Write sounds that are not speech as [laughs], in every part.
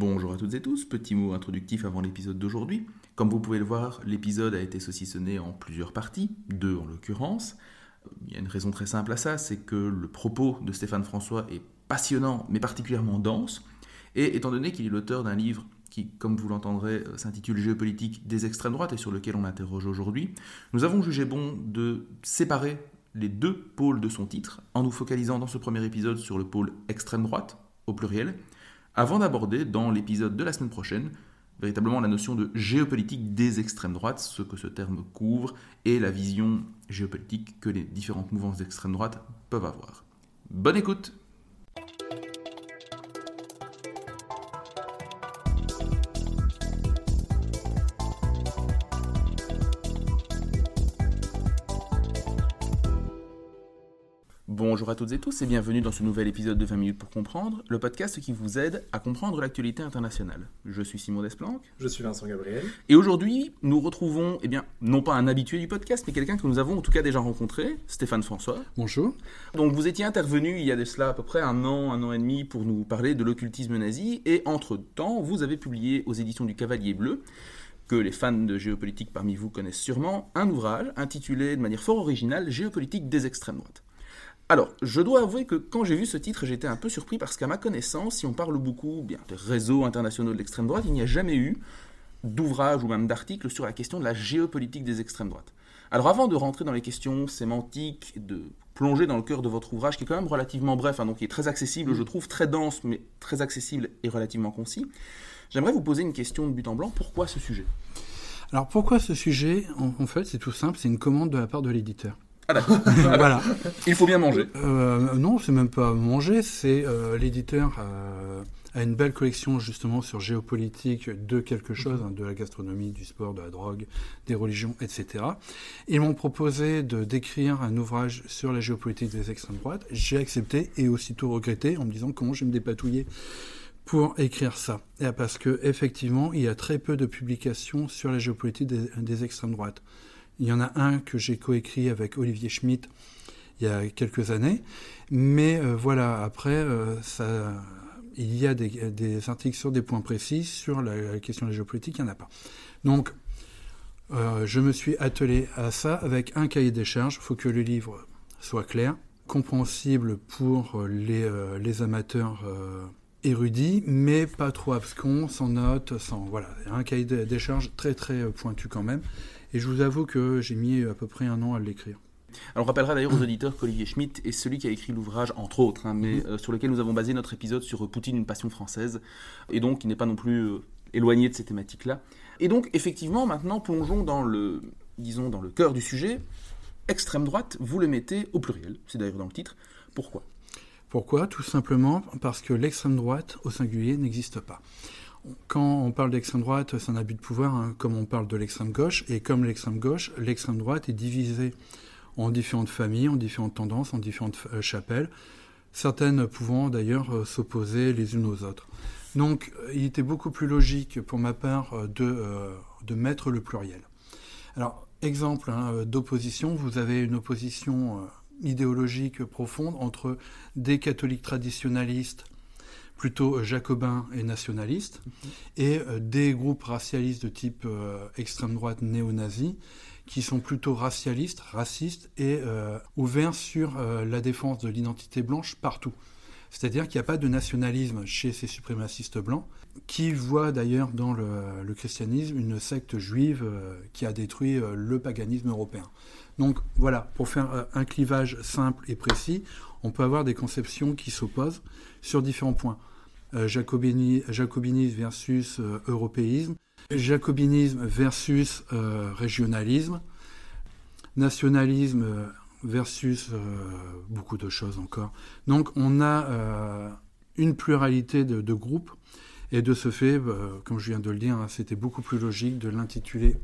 Bonjour à toutes et tous, petit mot introductif avant l'épisode d'aujourd'hui. Comme vous pouvez le voir, l'épisode a été saucissonné en plusieurs parties, deux en l'occurrence. Il y a une raison très simple à ça, c'est que le propos de Stéphane François est passionnant mais particulièrement dense, et étant donné qu'il est l'auteur d'un livre qui, comme vous l'entendrez, s'intitule Géopolitique des extrêmes droites et sur lequel on interroge aujourd'hui, nous avons jugé bon de séparer les deux pôles de son titre en nous focalisant dans ce premier épisode sur le pôle extrême droite, au pluriel, avant d'aborder dans l'épisode de la semaine prochaine véritablement la notion de géopolitique des extrêmes droites, ce que ce terme couvre, et la vision géopolitique que les différentes mouvances d'extrême droite peuvent avoir. Bonne écoute Bonjour à toutes et tous et bienvenue dans ce nouvel épisode de 20 minutes pour comprendre, le podcast qui vous aide à comprendre l'actualité internationale. Je suis Simon Desplanques. Je suis Vincent Gabriel. Et aujourd'hui, nous retrouvons, eh bien, non pas un habitué du podcast, mais quelqu'un que nous avons en tout cas déjà rencontré, Stéphane François. Bonjour. Donc vous étiez intervenu il y a de cela à peu près un an, un an et demi pour nous parler de l'occultisme nazi, et entre-temps, vous avez publié aux éditions du Cavalier Bleu que les fans de géopolitique parmi vous connaissent sûrement, un ouvrage intitulé de manière fort originale Géopolitique des extrêmes droites. Alors, je dois avouer que quand j'ai vu ce titre, j'étais un peu surpris parce qu'à ma connaissance, si on parle beaucoup bien, des réseaux internationaux de l'extrême droite, il n'y a jamais eu d'ouvrage ou même d'article sur la question de la géopolitique des extrêmes droites. Alors avant de rentrer dans les questions sémantiques, de plonger dans le cœur de votre ouvrage, qui est quand même relativement bref, hein, donc qui est très accessible, je trouve, très dense, mais très accessible et relativement concis, j'aimerais vous poser une question de but en blanc. Pourquoi ce sujet? Alors pourquoi ce sujet? En, fait, c'est tout simple, c'est une commande de la part de l'éditeur. Ah d'accord. [laughs] voilà. Il faut bien manger. Euh, non, c'est même pas manger, c'est euh, l'éditeur euh, a une belle collection justement sur géopolitique de quelque chose, hein, de la gastronomie, du sport, de la drogue, des religions, etc. Ils m'ont proposé de d'écrire un ouvrage sur la géopolitique des extrêmes droites. J'ai accepté et aussitôt regretté en me disant comment je vais me dépatouiller pour écrire ça? Et parce que effectivement, il y a très peu de publications sur la géopolitique des, des extrêmes droites. Il y en a un que j'ai coécrit avec Olivier Schmitt il y a quelques années. Mais euh, voilà, après, euh, il y a des, articles sur des points précis. Sur la, question de la géopolitique, il n'y en a pas. Donc, euh, je me suis attelé à ça avec un cahier des charges. Il faut que le livre soit clair, compréhensible pour les, les amateurs érudits, mais pas trop abscons, sans notes, sans... Voilà, un cahier des charges très très pointu quand même. Et je vous avoue que j'ai mis à peu près un an à l'écrire. Alors on rappellera d'ailleurs aux auditeurs qu'Olivier Schmitt est celui qui a écrit l'ouvrage, entre autres, hein, mais mhm. euh, sur lequel nous avons basé notre épisode sur Poutine, une passion française, et donc il n'est pas non plus euh, éloigné de ces thématiques-là. Et donc effectivement, maintenant plongeons dans le, disons, dans le cœur du sujet. Extrême droite, vous le mettez au pluriel, c'est d'ailleurs dans le titre. Pourquoi? Pourquoi? Tout simplement parce que l'extrême droite au singulier n'existe pas quand on parle d'extrême droite, c'est un abus de pouvoir, hein, comme on parle de l'extrême gauche. Et comme l'extrême gauche, l'extrême droite est divisée en différentes familles, en différentes tendances, en différentes euh, chapelles, certaines pouvant d'ailleurs euh, s'opposer les unes aux autres. Donc il était beaucoup plus logique pour ma part euh, de, de mettre le pluriel. Alors, exemple hein, d'opposition, vous avez une opposition idéologique profonde entre des catholiques traditionnalistes plutôt euh, jacobins et nationalistes, mhm. et euh, des groupes racialistes de type euh, extrême droite néo-nazi, qui sont plutôt racialistes, racistes et ouverts sur la défense de l'identité blanche partout. C'est-à-dire qu'il n'y a pas de nationalisme chez ces suprémacistes blancs, qui voient d'ailleurs dans le, christianisme une secte juive qui a détruit le paganisme européen. Donc voilà, pour faire un clivage simple et précis, on peut avoir des conceptions qui s'opposent sur différents points. Euh, jacobinisme versus euh, européisme, jacobinisme versus euh, régionalisme, nationalisme versus beaucoup de choses encore. Donc on a une pluralité de, groupes et de ce fait, comme je viens de le dire, hein, c'était beaucoup plus logique de l'intituler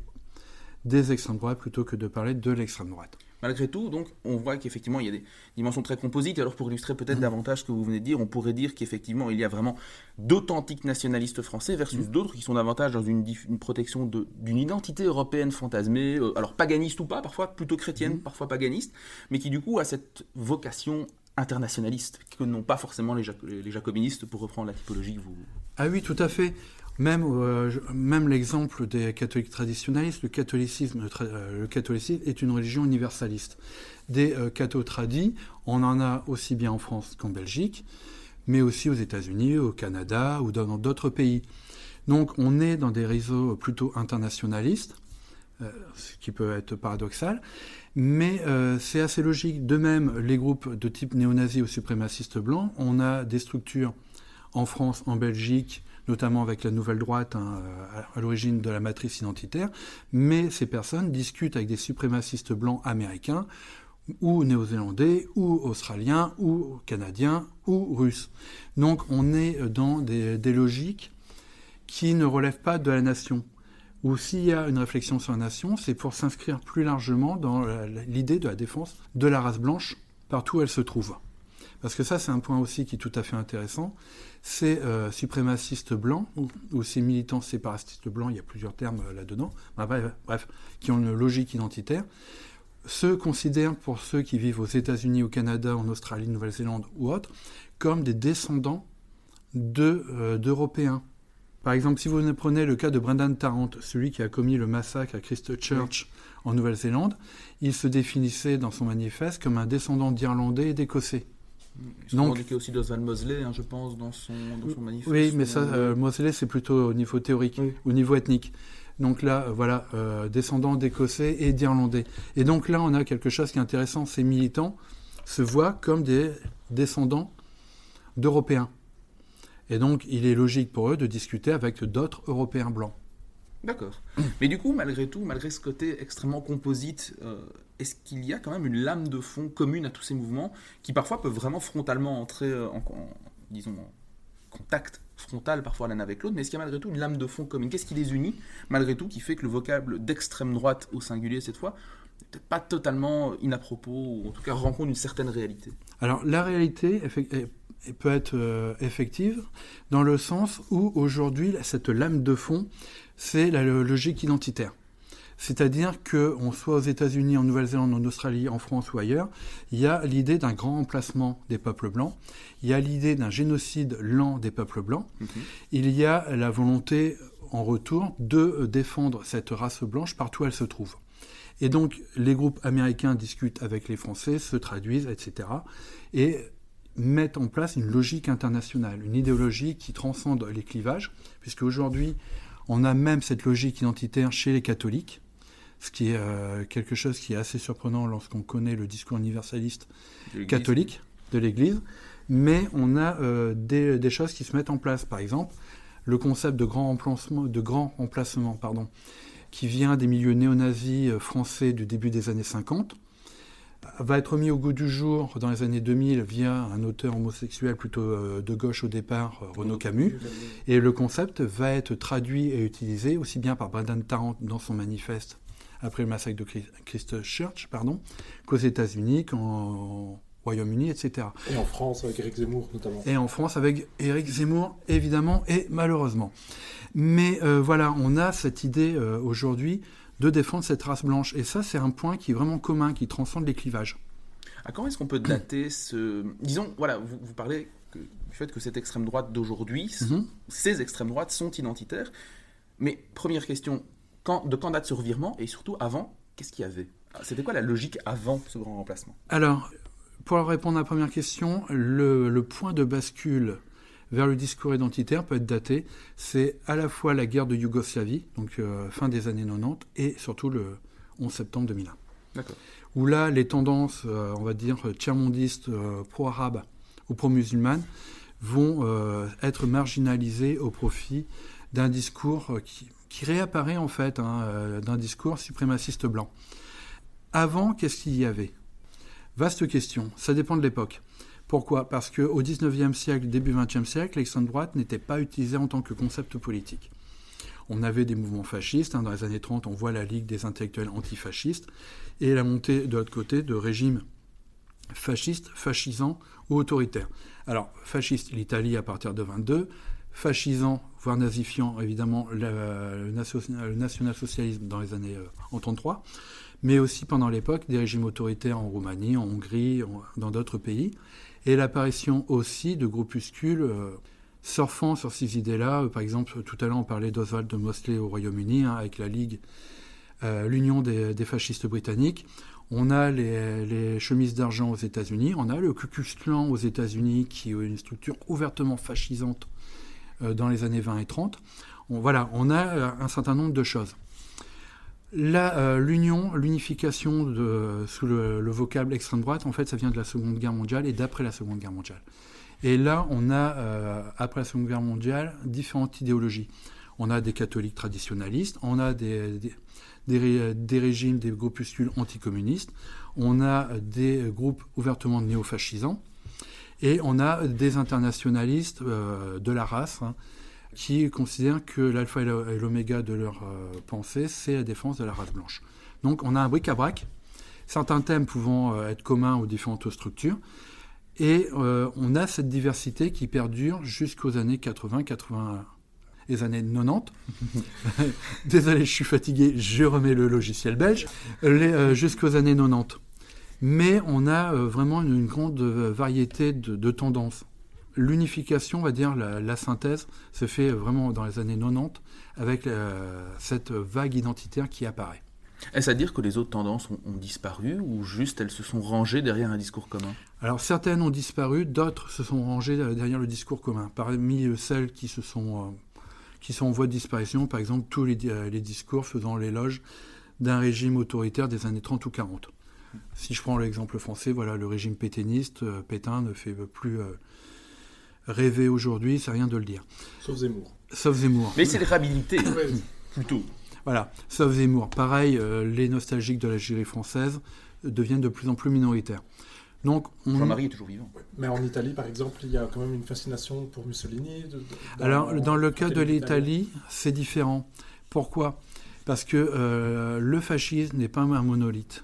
des extrêmes droites plutôt que de parler de l'extrême droite. Malgré tout, donc, on voit qu'effectivement, il y a des dimensions très composites. Alors, pour illustrer peut-être mmh. davantage ce que vous venez de dire, on pourrait dire qu'effectivement, il y a vraiment d'authentiques nationalistes français versus mmh. d'autres qui sont davantage dans une, protection d'une identité européenne fantasmée, euh, alors paganiste ou pas, parfois plutôt chrétienne, mmh. parfois paganiste, mais qui du coup a cette vocation internationaliste que n'ont pas forcément les, les, jacobinistes, pour reprendre la typologie que vous, Ah oui, tout à fait. Même, euh, même l'exemple des catholiques traditionnalistes, le catholicisme, euh, le catholicisme est une religion universaliste. Des euh, cathos tradis, on en a aussi bien en France qu'en Belgique, mais aussi aux États-Unis, au Canada ou dans d'autres pays. Donc on est dans des réseaux plutôt internationalistes, ce qui peut être paradoxal, mais c'est assez logique. De même, les groupes de type néo-nazi ou suprémacistes blancs, on a des structures en France, en Belgique, notamment avec la nouvelle droite hein, à l'origine de la matrice identitaire, mais ces personnes discutent avec des suprémacistes blancs américains ou néo-zélandais, ou australiens, ou canadiens, ou russes. Donc on est dans des, logiques qui ne relèvent pas de la nation. Ou s'il y a une réflexion sur la nation, c'est pour s'inscrire plus largement dans l'idée de la défense de la race blanche partout où elle se trouve. Parce que ça, c'est un point aussi qui est tout à fait intéressant. Ces euh, suprémacistes blancs, ou, ces militants séparatistes blancs, il y a plusieurs termes euh, là-dedans, bref, qui ont une logique identitaire, se considèrent, pour ceux qui vivent aux États-Unis, au Canada, en Australie, Nouvelle-Zélande ou autres, comme des descendants euh, d'Européens. Par exemple, si vous prenez le cas de Brendan Tarrant, celui qui a commis le massacre à Christchurch en Nouvelle-Zélande, il se définissait dans son manifeste comme un descendant d'Irlandais et d'Écossais. Il Donc, aussi d'Oswald Mosley, hein, je pense, dans son, manifeste. Oui, mais ça, euh, Mosley, c'est plutôt au niveau théorique, au niveau ethnique. Donc là, euh, voilà, euh, descendants d'Écossais et d'Irlandais. Et donc là, on a quelque chose qui est intéressant. Ces militants se voient comme des descendants d'Européens. Et donc, il est logique pour eux de discuter avec d'autres Européens blancs. D'accord. Mais du coup, malgré tout, malgré ce côté extrêmement composite, euh, est-ce qu'il y a quand même une lame de fond commune à tous ces mouvements qui parfois peuvent vraiment frontalement entrer en, disons, en contact frontal parfois l'un avec l'autre, mais est-ce qu'il y a malgré tout une lame de fond commune? Qu'est-ce qui les unit malgré tout qui fait que le vocable d'extrême droite au singulier cette fois n'est pas totalement inapropos ou en tout cas rencontre une certaine réalité? Alors la réalité peut être euh, effective dans le sens où aujourd'hui cette lame de fond c'est la logique identitaire. C'est-à-dire qu'on soit aux États-Unis, en Nouvelle-Zélande, en Australie, en France ou ailleurs, il y a l'idée d'un grand emplacement des peuples blancs, il y a l'idée d'un génocide lent des peuples blancs, mhm. il y a la volonté en retour de défendre cette race blanche partout où elle se trouve. Et donc les groupes américains discutent avec les Français, se traduisent, etc. et mettent en place une logique internationale, une idéologie qui transcende les clivages, puisque aujourd'hui on a même cette logique identitaire chez les catholiques, ce qui est euh, quelque chose qui est assez surprenant lorsqu'on connaît le discours universaliste catholique de l'Église. Mais on a euh, des, choses qui se mettent en place. Par exemple, le concept de grand remplacement, de grand remplacement pardon, qui vient des milieux néo-nazis euh, français du début des années 50, va être mis au goût du jour dans les années 2000 via un auteur homosexuel plutôt euh, de gauche au départ, euh, Renaud Camus. Et le concept va être traduit et utilisé aussi bien par Brendan Tarrant dans son manifeste après le massacre de Christchurch, pardon, qu'aux États-Unis, qu'en Royaume-Uni, etc. Et en France avec Éric Zemmour notamment. Et en France avec Éric Zemmour, évidemment, et malheureusement. Mais euh, voilà, on a cette idée aujourd'hui de défendre cette race blanche. Et ça, c'est un point qui est vraiment commun, qui transcende les clivages. À quand est-ce qu'on peut dater ce... Disons, voilà, vous, parlez du fait que cette extrême droite d'aujourd'hui, mhm. ces extrêmes droites sont identitaires. Mais première question, quand, de quand date ce revirement Et surtout, avant, qu'est-ce qu'il y avait? C'était quoi la logique avant ce grand remplacement? Alors, pour répondre à la première question, le, le point de bascule vers le discours identitaire peut être daté. C'est à la fois la guerre de Yougoslavie, donc euh, fin des années 90, et surtout le 11 septembre 2001. Où là, les tendances, euh, on va dire, tiers-mondistes, euh, pro-arabes ou pro-musulmanes vont être marginalisées au profit d'un discours qui, réapparaît en fait, hein, d'un discours suprémaciste blanc. Avant, qu'est-ce qu'il y avait? Vaste question, ça dépend de l'époque. Pourquoi? Parce qu'au XIXe siècle, début XXe siècle, l'extrême droite n'était pas utilisée en tant que concept politique. On avait des mouvements fascistes. Hein, dans les années 30, on voit la Ligue des intellectuels antifascistes et la montée de l'autre côté de régimes fascistes, fascisants ou autoritaires. Alors, fasciste, l'Italie à partir de 22, fascisant, voire nazifiant, évidemment, le, national-socialisme dans les années euh, en 33, mais aussi pendant l'époque des régimes autoritaires en Roumanie, en Hongrie, dans d'autres pays et l'apparition aussi de groupuscules euh, surfant sur ces idées-là. Par exemple, tout à l'heure, on parlait d'Oswald de Mosley au Royaume-Uni, hein, avec la Ligue, l'Union des, fascistes britanniques. On a les, chemises d'argent aux États-Unis, on a le Ku Klux Klan aux États-Unis, qui est une structure ouvertement fascisante dans les années 20 et 30. voilà, on a un certain nombre de choses. Euh, l'union, l'unification sous le, vocable extrême droite, en fait, ça vient de la Seconde Guerre mondiale et d'après la Seconde Guerre mondiale. Et là, on a, euh, après la Seconde Guerre mondiale, différentes idéologies. On a des catholiques traditionnalistes, on a des, des, régimes, des groupuscules anticommunistes, on a des groupes ouvertement néofascisants, et on a des internationalistes euh, de la race, hein, qui considèrent que l'alpha et l'oméga de leur euh, pensée, c'est la défense de la race blanche. Donc on a un bric-à-brac, certains thèmes pouvant euh, être communs aux différentes structures, et euh, on a cette diversité qui perdure jusqu'aux années 80, 80, les années 90. [laughs] Désolé, je suis fatigué, je remets le logiciel belge, jusqu'aux années 90. Mais on a vraiment une, grande variété de tendances l'unification, on va dire, la, synthèse se fait vraiment dans les années 90 avec euh, cette vague identitaire qui apparaît. Est-ce à dire que les autres tendances ont, disparu ou juste elles se sont rangées derrière un discours commun? Alors certaines ont disparu, d'autres se sont rangées derrière le discours commun. Parmi celles qui, se sont, euh, qui sont en voie de disparition, par exemple, tous les, les discours faisant l'éloge d'un régime autoritaire des années 30 ou 40. Si je prends l'exemple français, voilà, le régime pétainiste, euh, Pétain ne fait plus rêver aujourd'hui, c'est rien de le dire. Sauf Zemmour. Sauf Zemmour. Mais c'est les réhabilité, plutôt. Voilà, sauf Zemmour. Pareil, euh, les nostalgiques de la l'Algérie française deviennent de plus en plus minoritaires. Donc, Jean-Marie est toujours vivant. Mais en Italie, par exemple, il y a quand même une fascination pour Mussolini. Alors, dans le cas de l'Italie, c'est différent. Pourquoi? Parce que euh, le fascisme n'est pas un monolithe.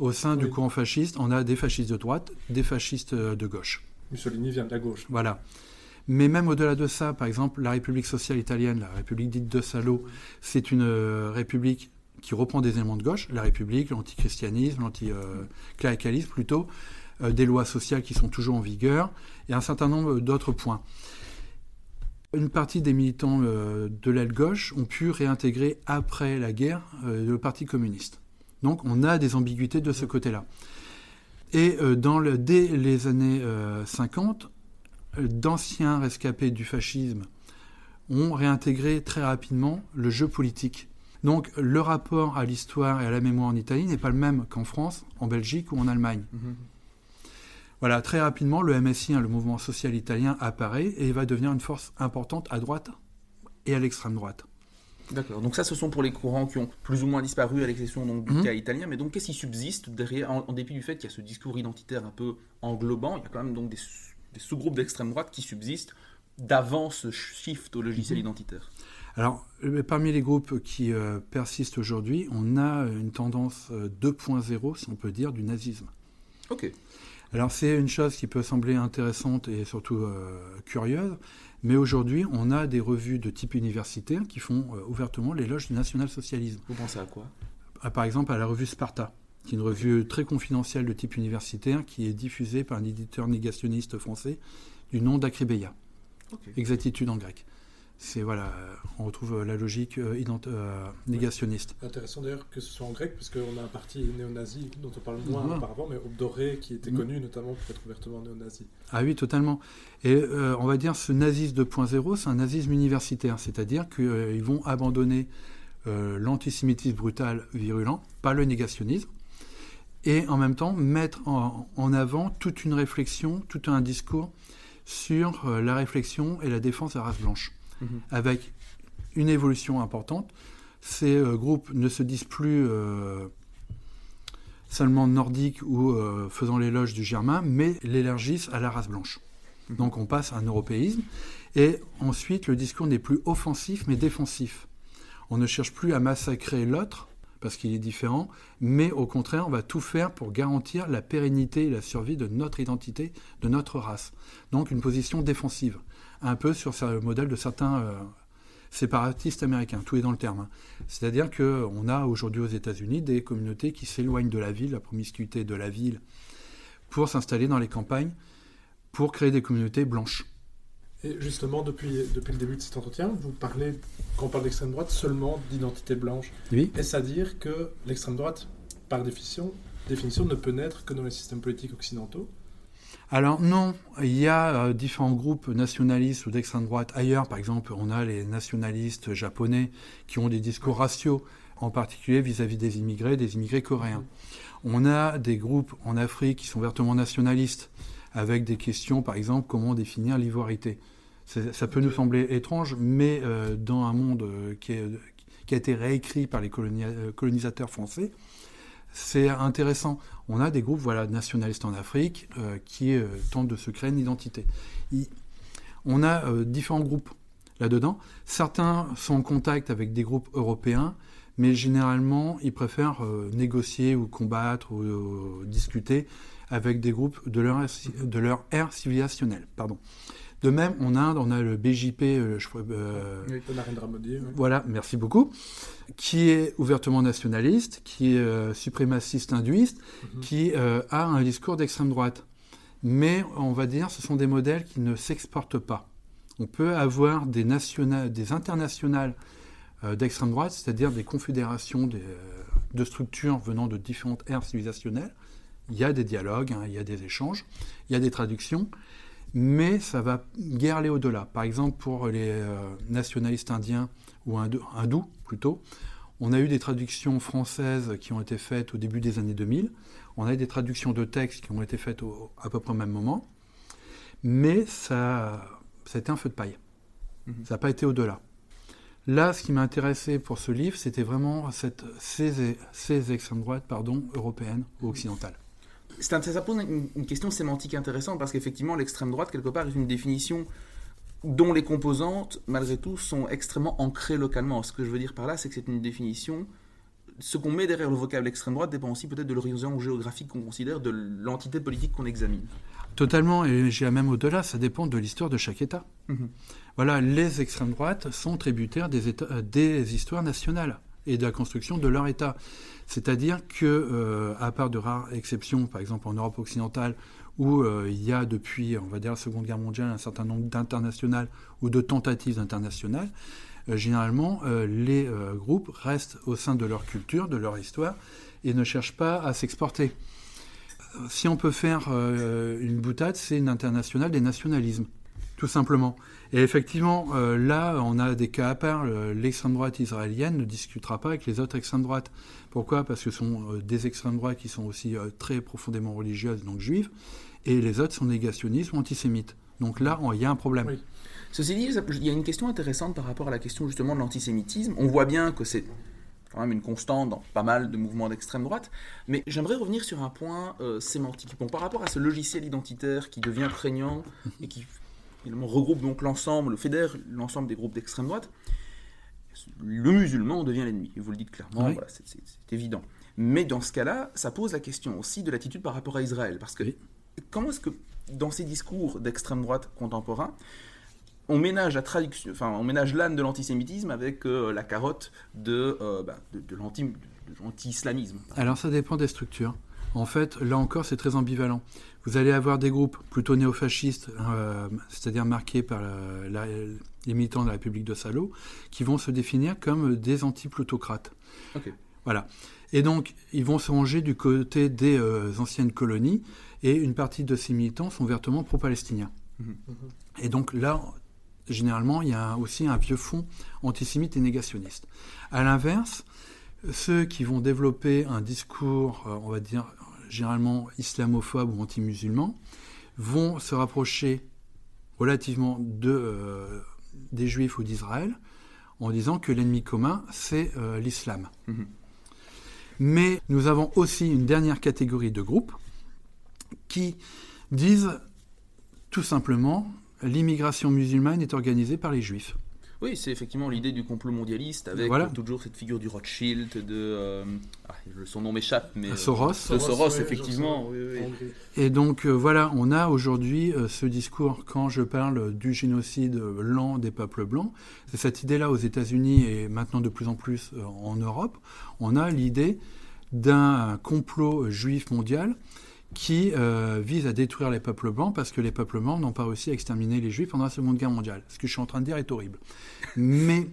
Au sein du courant fasciste, on a des fascistes de droite, des fascistes euh, de gauche. Mussolini vient de la gauche. Voilà. Mais même au-delà de ça, par exemple, la République sociale italienne, la République dite de Salo, c'est une euh, république qui reprend des éléments de gauche, la République, l'antichristianisme, l'anticléricalisme plutôt, euh, des lois sociales qui sont toujours en vigueur, et un certain nombre d'autres points. Une partie des militants euh, de l'aile gauche ont pu réintégrer après la guerre le Parti communiste. Donc on a des ambiguïtés de ce côté-là. Et euh, dans le, dès les années 50, euh, d'anciens rescapés du fascisme ont réintégré très rapidement le jeu politique. Donc le rapport à l'histoire et à la mémoire en Italie n'est pas le même qu'en France, en Belgique ou en Allemagne. Mhm. Voilà, très rapidement, le MSI, hein, le mouvement social italien, apparaît et va devenir une force importante à droite et à l'extrême droite. D'accord. Donc ça, ce sont pour les courants qui ont plus ou moins disparu, à l'exception donc du mhm. cas italien. Mais donc, qu'est-ce qui subsiste derrière, en, dépit du fait qu'il y a ce discours identitaire un peu englobant, il y a quand même donc des, sous-groupes d'extrême droite qui subsistent d'avant ce shift au logiciel mhm. identitaire? Alors, euh, parmi les groupes qui euh, persistent aujourd'hui, on a une tendance 2.0, euh, si on peut dire, du nazisme. Ok. Alors, c'est une chose qui peut sembler intéressante et surtout curieuse, mais aujourd'hui, on a des revues de type universitaire qui font euh, ouvertement l'éloge du national-socialisme. Vous pensez à quoi? Par exemple, à la revue Sparta, qui est une revue très confidentielle de type universitaire qui est diffusée par un éditeur négationniste français du nom d'Acribeia. Exactitude en grec c'est voilà, on retrouve la logique euh, euh, négationniste. Intéressant d'ailleurs que ce soit en grec, parce qu'on a un parti néo-nazi dont on parle moins auparavant, mais Obdoré qui était mm. connu notamment pour être ouvertement néo-nazi. Ah oui, totalement. Et euh, on va dire ce nazisme 2.0, c'est un nazisme universitaire, c'est-à-dire qu'ils vont abandonner l'antisémitisme brutal, virulent, pas le négationnisme, et en même temps mettre en, en avant toute une réflexion, tout un discours sur la réflexion et la défense de la race blanche. Mhm. avec une évolution importante. Ces euh, groupes ne se disent plus euh, seulement nordiques ou euh, faisant l'éloge du germain, mais l'élargissent à la race blanche. Mhm. Donc on passe à un européisme. Et ensuite, le discours n'est plus offensif, mais défensif. On ne cherche plus à massacrer l'autre, parce qu'il est différent, mais au contraire, on va tout faire pour garantir la pérennité et la survie de notre identité, de notre race. Donc une position défensive un peu sur le modèle de certains euh, séparatistes américains. Tout est dans le terme. Hein. C'est-à-dire qu'on a aujourd'hui aux États-Unis des communautés qui s'éloignent de la ville, la promiscuité de la ville, pour s'installer dans les campagnes, pour créer des communautés blanches. Et justement, depuis, depuis le début de cet entretien, vous parlez, quand on parle d'extrême droite, seulement d'identité blanche. Oui. Est-ce à dire que l'extrême droite, par définition, définition, ne peut naître que dans les systèmes politiques occidentaux alors non, il y a euh, différents groupes nationalistes ou d'extrême droite ailleurs. Par exemple, on a les nationalistes japonais qui ont des discours raciaux, en particulier vis-à-vis des immigrés, des immigrés coréens. On a des groupes en Afrique qui sont vertement nationalistes, avec des questions, par exemple, comment définir l'ivoirité. Ça peut nous sembler étrange, mais euh, dans un monde euh, qui, qui, a été réécrit par les colonisateurs français, c'est intéressant. On a des groupes voilà, nationalistes en Afrique euh, qui euh, tentent de se créer une identité. on a euh, différents groupes là-dedans. Certains sont en contact avec des groupes européens, mais généralement, ils préfèrent négocier ou combattre ou, discuter avec des groupes de leur, de leur ère civilisationnelle. Pardon. De même, en Inde, on a le BJP, euh, je euh, voilà, merci beaucoup, qui est ouvertement nationaliste, qui est euh, suprémaciste hindouiste, mhm. qui a un discours d'extrême droite. Mais on va dire, ce sont des modèles qui ne s'exportent pas. On peut avoir des, des internationales d'extrême droite, c'est-à-dire des confédérations de structures venant de différentes aires civilisationnelles. Il y a des dialogues, hein, il y a des échanges, il y a des traductions, mais ça va guère aller au-delà. Par exemple, pour les euh, nationalistes indiens ou hindous plutôt, on a eu des traductions françaises qui ont été faites au début des années 2000. On a eu des traductions de textes qui ont été faites à peu près au même moment. Mais ça, été un feu de paille. Mhm. Ça n'a pas été au-delà. Là, ce qui m'a intéressé pour ce livre, c'était vraiment cette, ces, ces extrêmes droites pardon, européennes ou occidentales ça pose une, question sémantique intéressante parce qu'effectivement, l'extrême droite, quelque part, est une définition dont les composantes, malgré tout, sont extrêmement ancrées localement. Ce que je veux dire par là, c'est que c'est une définition. Ce qu'on met derrière le vocable extrême droite dépend aussi peut-être de l'horizon géographique qu'on considère, de l'entité politique qu'on examine. Totalement, et j'ai même au-delà, ça dépend de l'histoire de chaque État. Mhm. Voilà, les extrêmes droites sont tributaires des, euh, des histoires nationales et de la construction de leur État. C'est-à-dire que, euh, à part de rares exceptions, par exemple en Europe occidentale, où euh, il y a depuis, on va dire, la Seconde Guerre mondiale, un certain nombre d'internationales ou de tentatives internationales, euh, généralement, les groupes restent au sein de leur culture, de leur histoire, et ne cherchent pas à s'exporter. Si on peut faire une boutade, c'est une internationale des nationalismes, tout simplement. Et effectivement, là, on a des cas à part. L'extrême droite israélienne ne discutera pas avec les autres extrêmes droites. Pourquoi? Parce que ce sont euh, des extrêmes droites qui sont aussi euh, très profondément religieuses, donc juives, et les autres sont négationnistes ou antisémites. Donc là, il y a un problème. Ceci dit, il y a une question intéressante par rapport à la question justement de l'antisémitisme. On voit bien que c'est quand même une constante dans pas mal de mouvements d'extrême droite, mais j'aimerais revenir sur un point euh, sémantique. Bon, par rapport à ce logiciel identitaire qui devient prégnant et qui finalement regroupe donc l'ensemble, fédère l'ensemble des groupes d'extrême droite, le musulman devient l'ennemi. Vous le dites clairement, c'est évident. Mais dans ce cas-là, ça pose la question aussi de l'attitude par rapport à Israël. Parce que comment est-ce que, dans ces discours d'extrême droite contemporains, on ménage la traduction, enfin, on ménage l'âne de l'antisémitisme avec euh, la carotte de, euh, bah, de, l'anti-islamisme Alors ça dépend des structures. En fait, là encore, c'est très ambivalent. Vous allez avoir des groupes plutôt néofascistes, euh, c'est-à-dire marqués par les militants de la République de Salo, qui vont se définir comme des anti-plutocrates. Voilà. Et donc, ils vont se ranger du côté des euh, anciennes colonies, et une partie de ces militants sont ouvertement pro-palestiniens. Mhm. Et donc là, généralement, il y a aussi un vieux fond antisémite et négationniste. À l'inverse, ceux qui vont développer un discours, euh, on va dire, généralement islamophobes ou anti-musulmans, vont se rapprocher relativement de, euh, des juifs ou d'Israël en disant que l'ennemi commun, c'est euh, l'islam. Mhm. Mais nous avons aussi une dernière catégorie de groupes qui disent tout simplement l'immigration musulmane est organisée par les juifs. Oui, c'est effectivement l'idée du complot mondialiste avec toujours cette figure du Rothschild, de. Euh, ah, son nom m'échappe, mais. Soros. de Soros, effectivement. Et donc, euh, voilà, on a aujourd'hui euh, ce discours, quand je parle du génocide lent des peuples blancs, c'est cette idée-là aux États-Unis et maintenant de plus en plus en Europe. On a l'idée d'un complot juif mondial qui euh, vise à détruire les peuples blancs parce que les peuples blancs n'ont pas réussi à exterminer les juifs pendant la Seconde Guerre mondiale. Ce que je suis en train de dire est horrible. Mais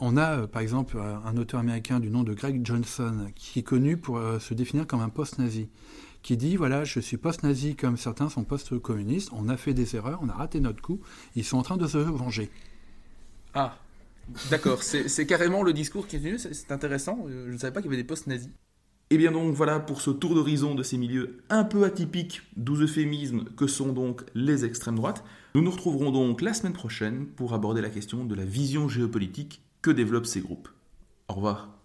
on a, euh, par exemple, euh, un auteur américain du nom de Greg Johnson qui est connu pour se définir comme un post-nazi qui dit voilà, je suis post-nazi comme certains sont post-communistes, on a fait des erreurs, on a raté notre coup, ils sont en train de se venger. Ah, d'accord, c'est carrément le discours qui est venu, c'est intéressant, je ne savais pas qu'il y avait des post-nazis. Et eh bien donc voilà pour ce tour d'horizon de ces milieux un peu atypiques, doux euphémismes que sont donc les extrêmes droites. Nous nous retrouverons donc la semaine prochaine pour aborder la question de la vision géopolitique que développent ces groupes. Au revoir.